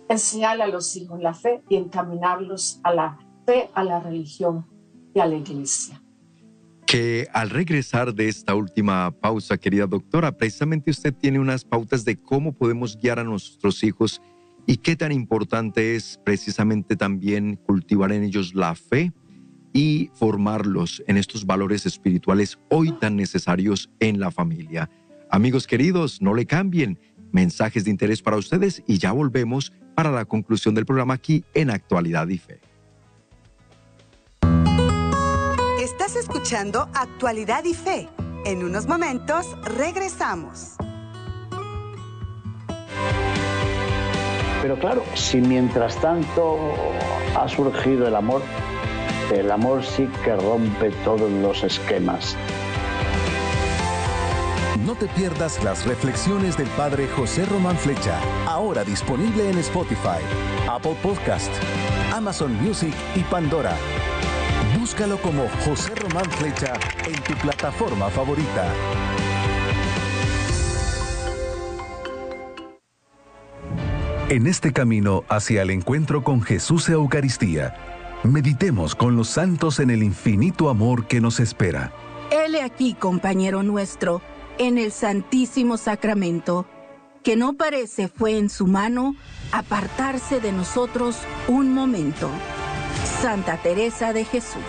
enseñarle a los hijos la fe y encaminarlos a la fe, a la religión y a la iglesia. Que al regresar de esta última pausa, querida doctora, precisamente usted tiene unas pautas de cómo podemos guiar a nuestros hijos y qué tan importante es precisamente también cultivar en ellos la fe y formarlos en estos valores espirituales hoy tan necesarios en la familia. Amigos queridos, no le cambien mensajes de interés para ustedes y ya volvemos para la conclusión del programa aquí en Actualidad y Fe. Estás escuchando Actualidad y Fe. En unos momentos regresamos. Pero claro, si mientras tanto ha surgido el amor, el amor sí que rompe todos los esquemas no te pierdas las reflexiones del Padre José Román Flecha, ahora disponible en Spotify, Apple Podcast, Amazon Music y Pandora. Búscalo como José Román Flecha en tu plataforma favorita. En este camino hacia el encuentro con Jesús Eucaristía, meditemos con los santos en el infinito amor que nos espera. Hele aquí, compañero nuestro en el Santísimo Sacramento, que no parece fue en su mano apartarse de nosotros un momento. Santa Teresa de Jesús.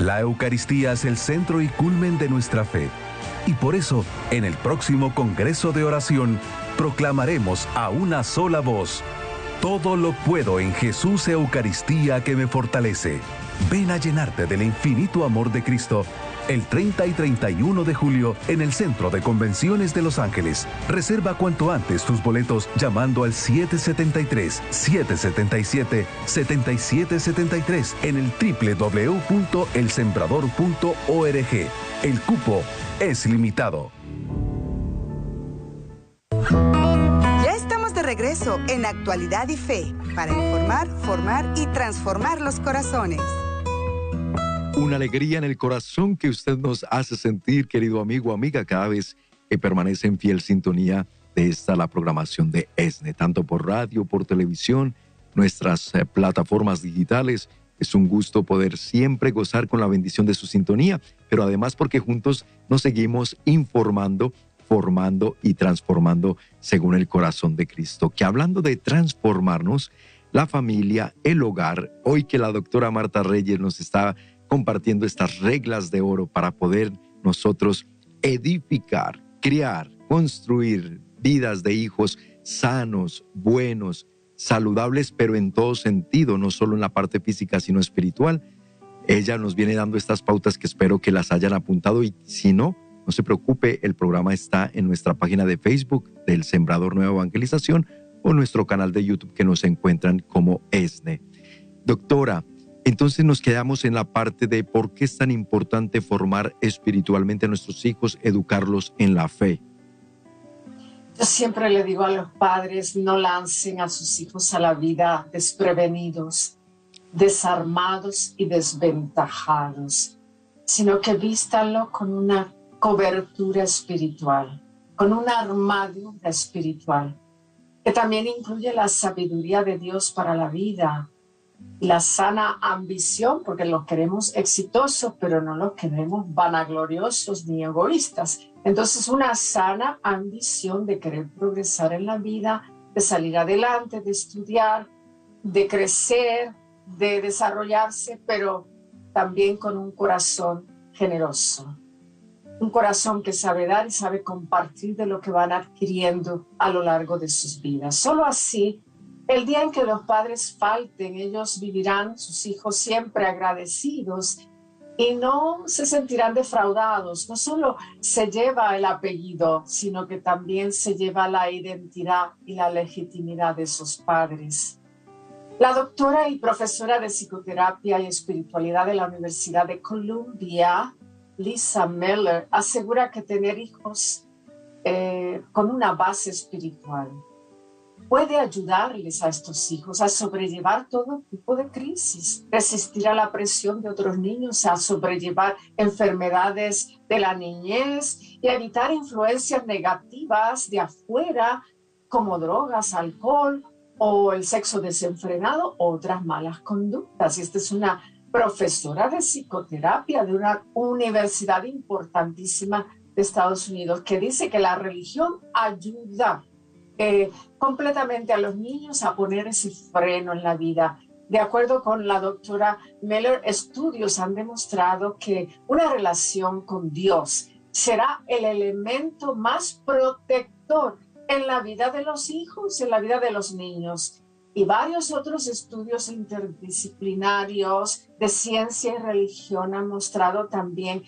La Eucaristía es el centro y culmen de nuestra fe. Y por eso, en el próximo Congreso de Oración, proclamaremos a una sola voz, todo lo puedo en Jesús Eucaristía que me fortalece. Ven a llenarte del infinito amor de Cristo el 30 y 31 de julio en el Centro de Convenciones de Los Ángeles. Reserva cuanto antes tus boletos llamando al 773-777-7773 en el www.elsembrador.org. El cupo es limitado. Ya estamos de regreso en Actualidad y Fe para informar, formar y transformar los corazones una alegría en el corazón que usted nos hace sentir, querido amigo, amiga, cada vez que permanece en fiel sintonía de esta la programación de ESNE, tanto por radio, por televisión, nuestras eh, plataformas digitales. Es un gusto poder siempre gozar con la bendición de su sintonía, pero además porque juntos nos seguimos informando, formando y transformando según el corazón de Cristo. Que hablando de transformarnos, la familia, el hogar, hoy que la doctora Marta Reyes nos está compartiendo estas reglas de oro para poder nosotros edificar, crear, construir vidas de hijos sanos, buenos, saludables, pero en todo sentido, no solo en la parte física, sino espiritual. Ella nos viene dando estas pautas que espero que las hayan apuntado y si no, no se preocupe, el programa está en nuestra página de Facebook del Sembrador Nueva Evangelización o nuestro canal de YouTube que nos encuentran como ESNE. Doctora, entonces nos quedamos en la parte de por qué es tan importante formar espiritualmente a nuestros hijos, educarlos en la fe. Yo siempre le digo a los padres, no lancen a sus hijos a la vida desprevenidos, desarmados y desventajados, sino que vístanlo con una cobertura espiritual, con una armadura espiritual, que también incluye la sabiduría de Dios para la vida, la sana ambición, porque los queremos exitosos, pero no los queremos vanagloriosos ni egoístas. Entonces, una sana ambición de querer progresar en la vida, de salir adelante, de estudiar, de crecer, de desarrollarse, pero también con un corazón generoso. Un corazón que sabe dar y sabe compartir de lo que van adquiriendo a lo largo de sus vidas. Solo así el día en que los padres falten, ellos vivirán, sus hijos siempre agradecidos y no se sentirán defraudados. No solo se lleva el apellido, sino que también se lleva la identidad y la legitimidad de sus padres. La doctora y profesora de psicoterapia y espiritualidad de la Universidad de Columbia, Lisa Miller, asegura que tener hijos eh, con una base espiritual puede ayudarles a estos hijos a sobrellevar todo tipo de crisis, resistir a la presión de otros niños, a sobrellevar enfermedades de la niñez y evitar influencias negativas de afuera como drogas, alcohol o el sexo desenfrenado otras malas conductas. Y esta es una profesora de psicoterapia de una universidad importantísima de Estados Unidos que dice que la religión ayuda eh, completamente a los niños a poner ese freno en la vida. De acuerdo con la doctora Miller, estudios han demostrado que una relación con Dios será el elemento más protector en la vida de los hijos, en la vida de los niños. Y varios otros estudios interdisciplinarios de ciencia y religión han mostrado también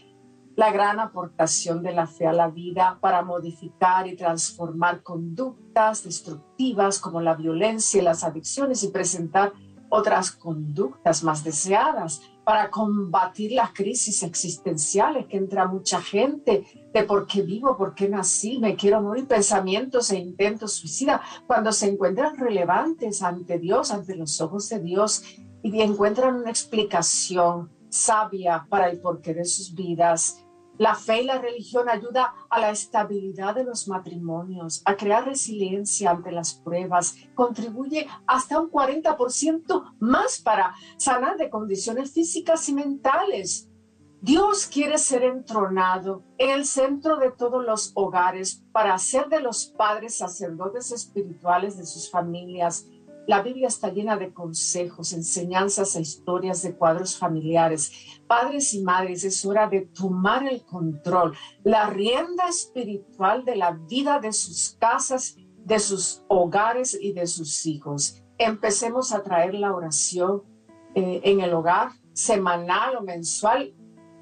la gran aportación de la fe a la vida para modificar y transformar conductas destructivas como la violencia y las adicciones y presentar otras conductas más deseadas para combatir las crisis existenciales que entra mucha gente de por qué vivo, por qué nací, me quiero morir, pensamientos e intentos suicida, cuando se encuentran relevantes ante Dios, ante los ojos de Dios y encuentran una explicación sabia para el porqué de sus vidas la fe y la religión ayuda a la estabilidad de los matrimonios, a crear resiliencia ante las pruebas, contribuye hasta un 40% más para sanar de condiciones físicas y mentales. Dios quiere ser entronado en el centro de todos los hogares para hacer de los padres sacerdotes espirituales de sus familias la Biblia está llena de consejos, enseñanzas e historias de cuadros familiares. Padres y madres, es hora de tomar el control, la rienda espiritual de la vida de sus casas, de sus hogares y de sus hijos. Empecemos a traer la oración eh, en el hogar, semanal o mensual,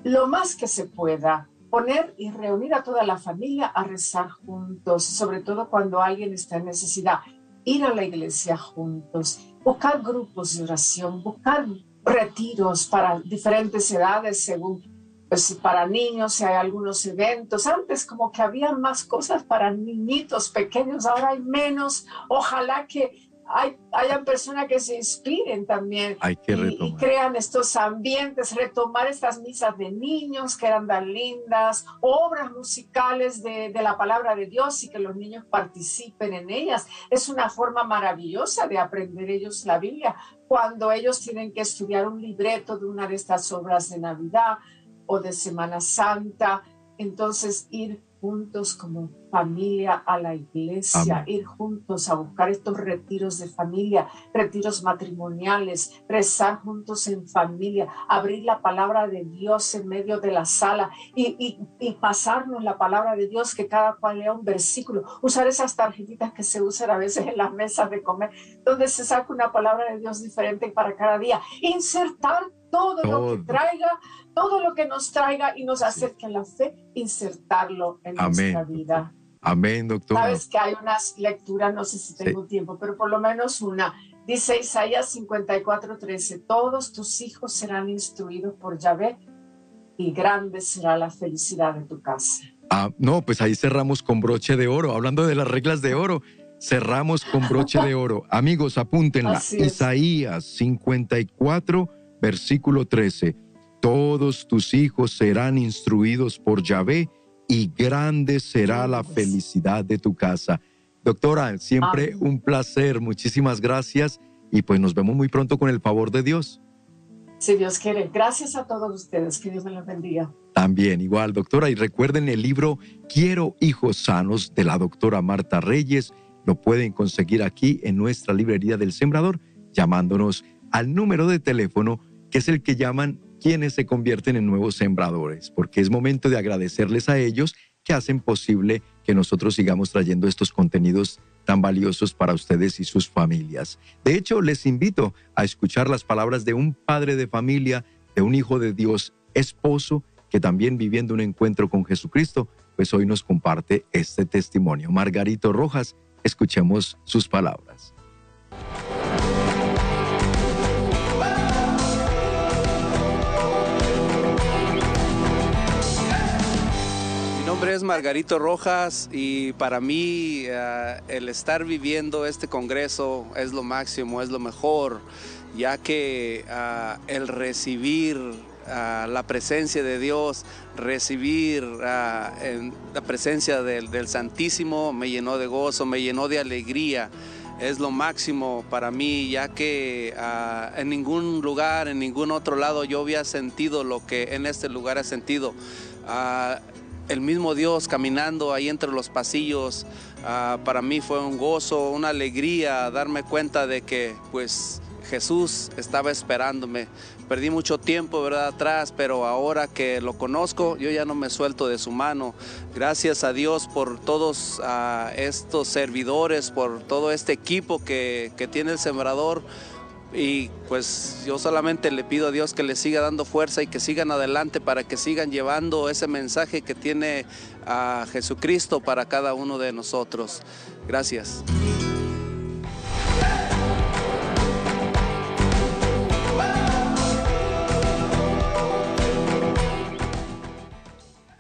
lo más que se pueda. Poner y reunir a toda la familia a rezar juntos, sobre todo cuando alguien está en necesidad ir a la iglesia juntos, buscar grupos de oración, buscar retiros para diferentes edades según pues para niños si hay algunos eventos. Antes como que había más cosas para niñitos pequeños, ahora hay menos. Ojalá que hay, hayan personas que se inspiren también hay que y, crean estos ambientes, retomar estas misas de niños que eran tan lindas, obras musicales de, de, la palabra de Dios y que los niños participen en ellas. Es una forma maravillosa de aprender ellos la Biblia cuando ellos tienen que estudiar un libreto de una de estas obras de Navidad o de Semana Santa. Entonces ir juntos como familia a la iglesia, ir juntos a buscar estos retiros de familia, retiros matrimoniales, rezar juntos en familia, abrir la palabra de Dios en medio de la sala y, y, pasarnos la palabra de Dios, que cada cual lea un versículo, usar esas tarjetitas que se usan a veces en las mesas de comer, donde se saca una palabra de Dios diferente para cada día, insertar todo, lo que traiga, todo lo que nos traiga y nos acerque a la fe, insertarlo en nuestra vida. Amén, doctor. Sabes que hay unas lecturas, no sé si tengo tiempo, pero por lo menos una. Dice Isaías 54, 13, todos tus hijos serán instruidos por Yahvé y grande será la felicidad de tu casa. Ah, no, pues ahí cerramos con broche de oro. Hablando de las reglas de oro, cerramos con broche de oro. Amigos, apúntenla. Isaías 54, versículo 13. Todos tus hijos serán instruidos por Yahvé y grande será la felicidad de tu casa. Doctora, siempre un placer. Muchísimas gracias. y pues nos vemos muy pronto con el favor de Dios. Si Dios quiere. Gracias a todos ustedes. Que Dios me los bendiga. También, igual, doctora. Y recuerden el libro Quiero hijos sanos de la doctora Marta Reyes. Lo pueden conseguir aquí en nuestra librería del Sembrador, llamándonos al número de teléfono que es el que llaman quienes se convierten en nuevos sembradores, porque es momento de agradecerles a ellos que hacen posible que nosotros sigamos trayendo estos contenidos tan valiosos para ustedes y sus familias. De hecho, les invito a escuchar las palabras de un padre de familia, de un hijo de Dios, esposo, que también viviendo un encuentro con Jesucristo, pues hoy nos comparte este testimonio. Margarito Rojas, escuchemos sus palabras. Nombre es Margarito Rojas y para mí eh, el estar viviendo este congreso es lo máximo, es lo mejor, ya que eh, el recibir eh, la presencia de Dios, recibir la presencia del, Santísimo me llenó de gozo, me llenó de alegría es lo máximo para mí, ya que en ningún lugar, en ningún otro lado yo había sentido lo que en este lugar he sentido el mismo Dios caminando ahí entre los pasillos, ah, para mí fue un gozo, una alegría darme cuenta de que pues Jesús estaba esperándome. Perdí mucho tiempo, ¿verdad? Atrás, pero ahora que lo conozco, yo ya no me suelto de su mano. Gracias a Dios por todos ah, estos servidores, por todo este equipo que, que tiene el sembrador y pues yo solamente le pido a Dios que le siga dando fuerza y que sigan adelante para que sigan llevando ese mensaje que tiene a Jesucristo para cada uno de nosotros. Gracias.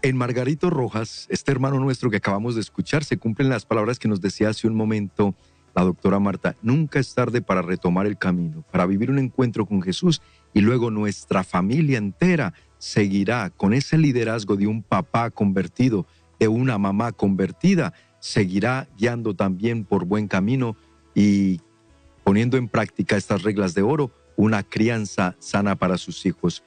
En Margarito Rojas, este hermano nuestro que acabamos de escuchar, se cumplen las palabras que nos decía hace un momento la doctora Marta, nunca es tarde para retomar el camino, para vivir un encuentro con Jesús y luego nuestra familia entera seguirá con ese liderazgo de un papá convertido, de una mamá convertida, seguirá guiando también por buen camino y poniendo en práctica estas reglas de oro, una crianza sana para sus hijos.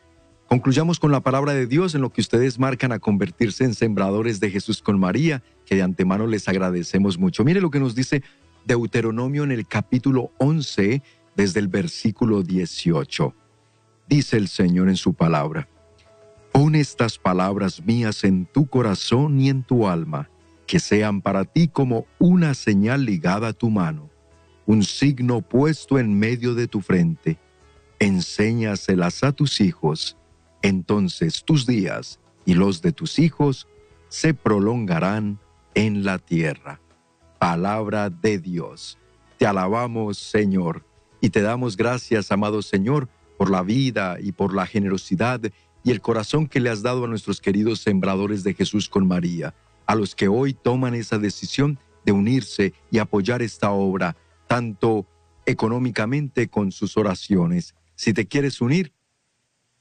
Concluyamos con la palabra de Dios en lo que ustedes marcan a convertirse en sembradores de Jesús con María, que de antemano les agradecemos mucho. Mire lo que nos dice Deuteronomio en el capítulo 11, desde el versículo 18. Dice el Señor en su palabra, Pon estas palabras mías en tu corazón y en tu alma, que sean para ti como una señal ligada a tu mano, un signo puesto en medio de tu frente. Enséñaselas a tus hijos, entonces tus días y los de tus hijos se prolongarán en la tierra palabra de Dios. Te alabamos, Señor, y te damos gracias, amado Señor, por la vida y por la generosidad y el corazón que le has dado a nuestros queridos sembradores de Jesús con María, a los que hoy toman esa decisión de unirse y apoyar esta obra, tanto económicamente con sus oraciones. Si te quieres unir,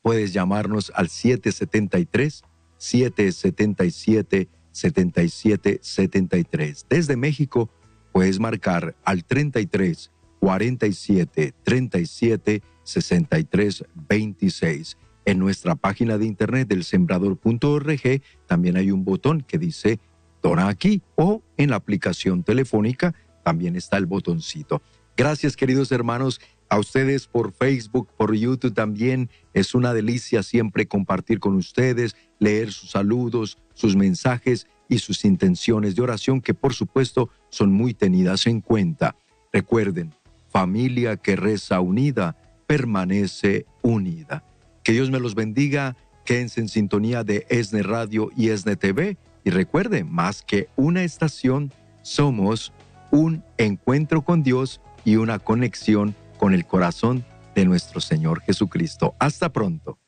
puedes llamarnos al 773 777 7773. Desde México puedes marcar al 33 47 37 63 26. En nuestra página de internet del sembrador.org también hay un botón que dice Dona aquí o en la aplicación telefónica también está el botoncito. Gracias queridos hermanos a ustedes por Facebook, por YouTube también. Es una delicia siempre compartir con ustedes, leer sus saludos, sus mensajes y sus intenciones de oración que por supuesto son muy tenidas en cuenta. Recuerden, familia que reza unida, permanece unida. Que Dios me los bendiga, quédense en sintonía de ESNE Radio y ESNE TV y recuerden, más que una estación, somos un encuentro con Dios y una conexión con el corazón de nuestro Señor Jesucristo. Hasta pronto.